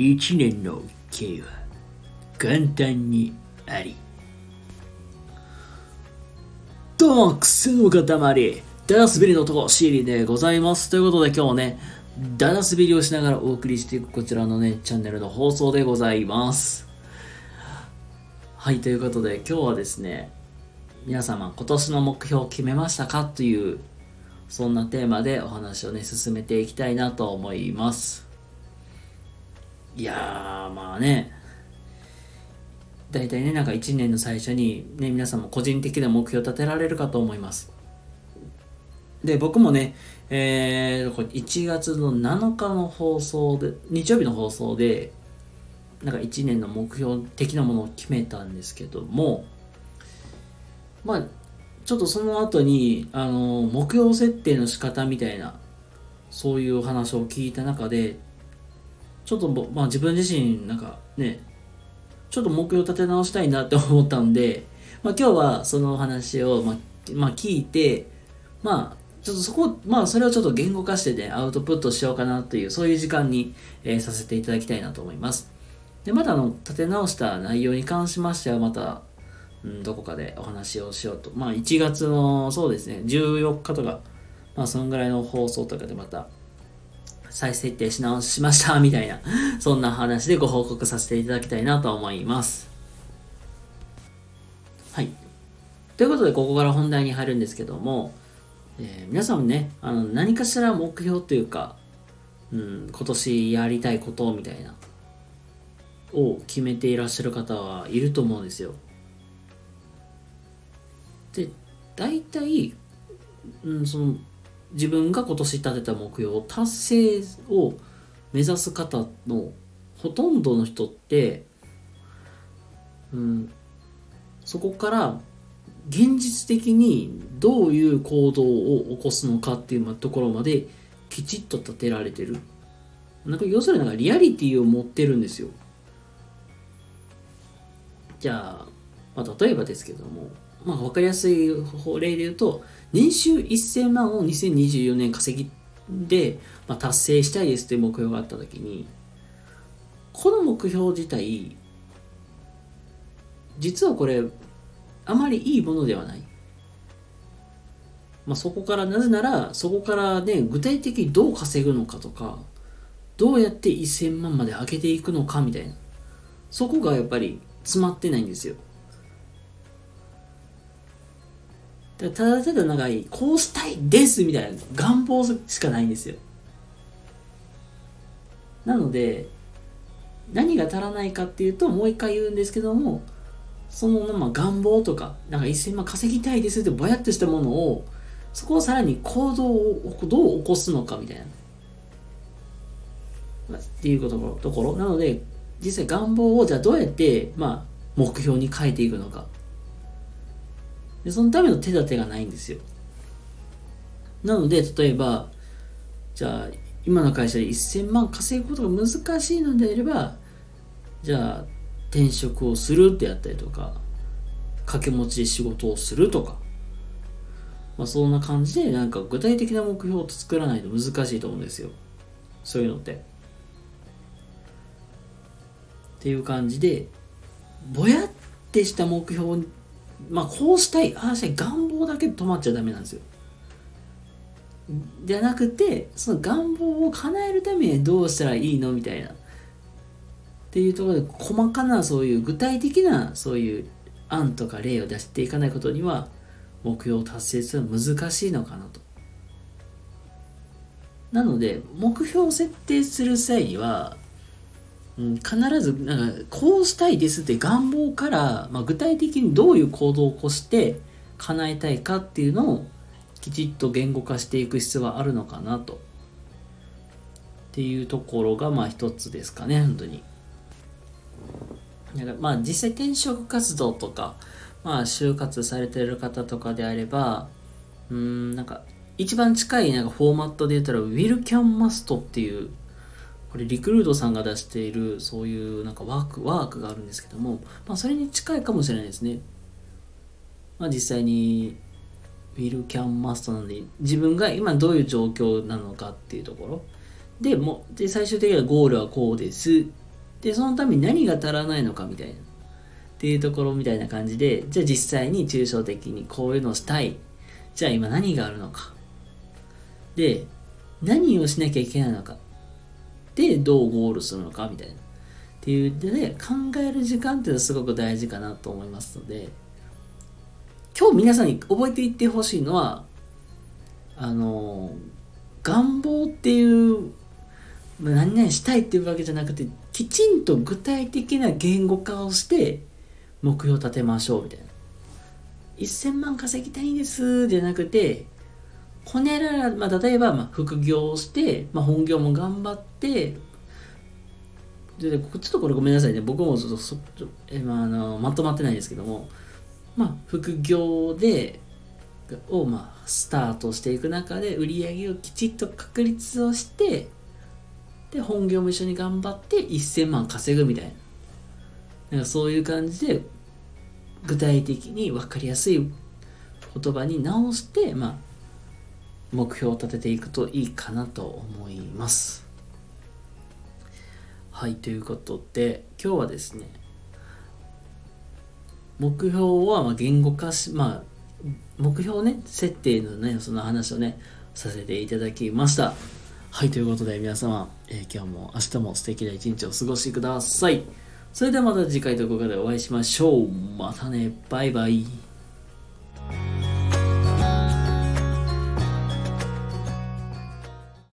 一年の計は簡単にあり。どうも、癖の塊、ダダ滑りの男、シーリーでございます。ということで今日もね、ダダ滑りをしながらお送りしていくこちらのね、チャンネルの放送でございます。はい、ということで今日はですね、皆様今年の目標を決めましたか？という、そんなテーマでお話をね、進めていきたいなと思います。いやー、まあね、大体ね、なんか1年の最初にね、皆さんも個人的な目標を立てられるかと思います。で、僕もね、えー、これ1月の7日の放送で、日曜日の放送で、なんか1年の目標的なものを決めたんですけども、まあ、ちょっとその後に、あの、目標設定の仕方みたいな、そういう話を聞いた中で、ちょっと、まあ自分自身、なんかね、ちょっと目標立て直したいなって思ったんで、まあ今日はそのお話を、まあ、まあ聞いて、まあ、ちょっとそこ、まあそれをちょっと言語化してね、アウトプットしようかなという、そういう時間に、えーさせていただきたいなと思います。で、またあの、立て直した内容に関しましては、また、うん、どこかでお話をしようと。まあ1月の、そうですね、14日とか、まあそのぐらいの放送とかでまた、再設定し直しました、みたいな、そんな話でご報告させていただきたいなと思います。はい。ということで、ここから本題に入るんですけども、えー皆さんね、あの何かしら目標というか、うん、今年やりたいことみたいな、を決めていらっしゃる方はいると思うんですよ。で、大体、うん、その、自分が今年立てた目標達成を目指す方のほとんどの人って、うん、そこから現実的にどういう行動を起こすのかっていうところまできちっと立てられてる。なんか要するになんかリアリティを持ってるんですよ。じゃあ、まあ、例えばですけども、まあ、分かりやすい例で言うと、年収1000万を2024年稼ぎで、まあ、達成したいですという目標があったときに、この目標自体、実はこれ、あまりいいものではない。まあ、そこから、なぜなら、そこからね、具体的にどう稼ぐのかとか、どうやって1000万まで上げていくのかみたいな。そこがやっぱり詰まってないんですよ。だただただなんかこうしたいですみたいな願望しかないんですよ。なので、何が足らないかっていうと、もう一回言うんですけども、そのまあ願望とか、なんか1000万稼ぎたいですってぼやっとしたものを、そこをさらに行動をどう起こすのかみたいな。っていうことところ。なので、実際願望をじゃあどうやって、まあ、目標に変えていくのか。でそのための手立てがないんですよ。なので、例えば、じゃあ、今の会社で1000万稼ぐことが難しいのであれば、じゃあ、転職をするってやったりとか、掛け持ちで仕事をするとか、まあ、そんな感じで、なんか具体的な目標を作らないと難しいと思うんですよ。そういうのって。っていう感じで、ぼやってした目標まあこうしたい、ああしたい、願望だけで止まっちゃダメなんですよ。じゃなくて、その願望を叶えるためにどうしたらいいのみたいな。っていうところで、細かなそういう具体的なそういう案とか例を出していかないことには、目標を達成するのは難しいのかなと。なので、目標を設定する際には、うん、必ずなんかこうしたいですって願望から、まあ、具体的にどういう行動を起こして叶えたいかっていうのをきちっと言語化していく必要があるのかなと。っていうところがまあ一つですかね本当に。だからまあ実際転職活動とかまあ就活されてる方とかであればうんなんか一番近いなんかフォーマットで言ったら Will Can Must っていうこれリクルートさんが出しているそういうなんかワーク、ワークがあるんですけども、まあそれに近いかもしれないですね。まあ実際に will, can, must なんで自分が今どういう状況なのかっていうところ。で、もで最終的にはゴールはこうです。でそのために何が足らないのかみたいなっていうところみたいな感じでじゃあ実際に抽象的にこういうのをしたいじゃあ今何があるのかで何をしなきゃいけないのかでどうゴールするのかみたいなっていうでね考える時間っていうのはすごく大事かなと思いますので今日皆さんに覚えていってほしいのはあの願望っていう何々したいっていうわけじゃなくてきちんと具体的な言語化をして目標を立てましょうみたいな。1000万稼ぎたいんですじゃなくてこねらら、まあ、例えば、まあ、副業をして、まあ、本業も頑張ってでちょっとこれごめんなさいね。僕もちょっとそえ、まあ、あのまとまってないですけどもまあ副業でをまあスタートしていく中で売り上げをきちっと確立をしてで本業も一緒に頑張って1000万稼ぐみたいな。なんかそういう感じで具体的に分かりやすい言葉に直してまあ目標を立てていくといいかなと思います。はいということで今日はですね目標はま言語化しまあ目標ね設定のねその話をねさせていただきました。はいということで皆様、えー、今日も明日も素敵な一日をお過ごしください。それではまた次回どこかでお会いしましょう。またねバイバイ。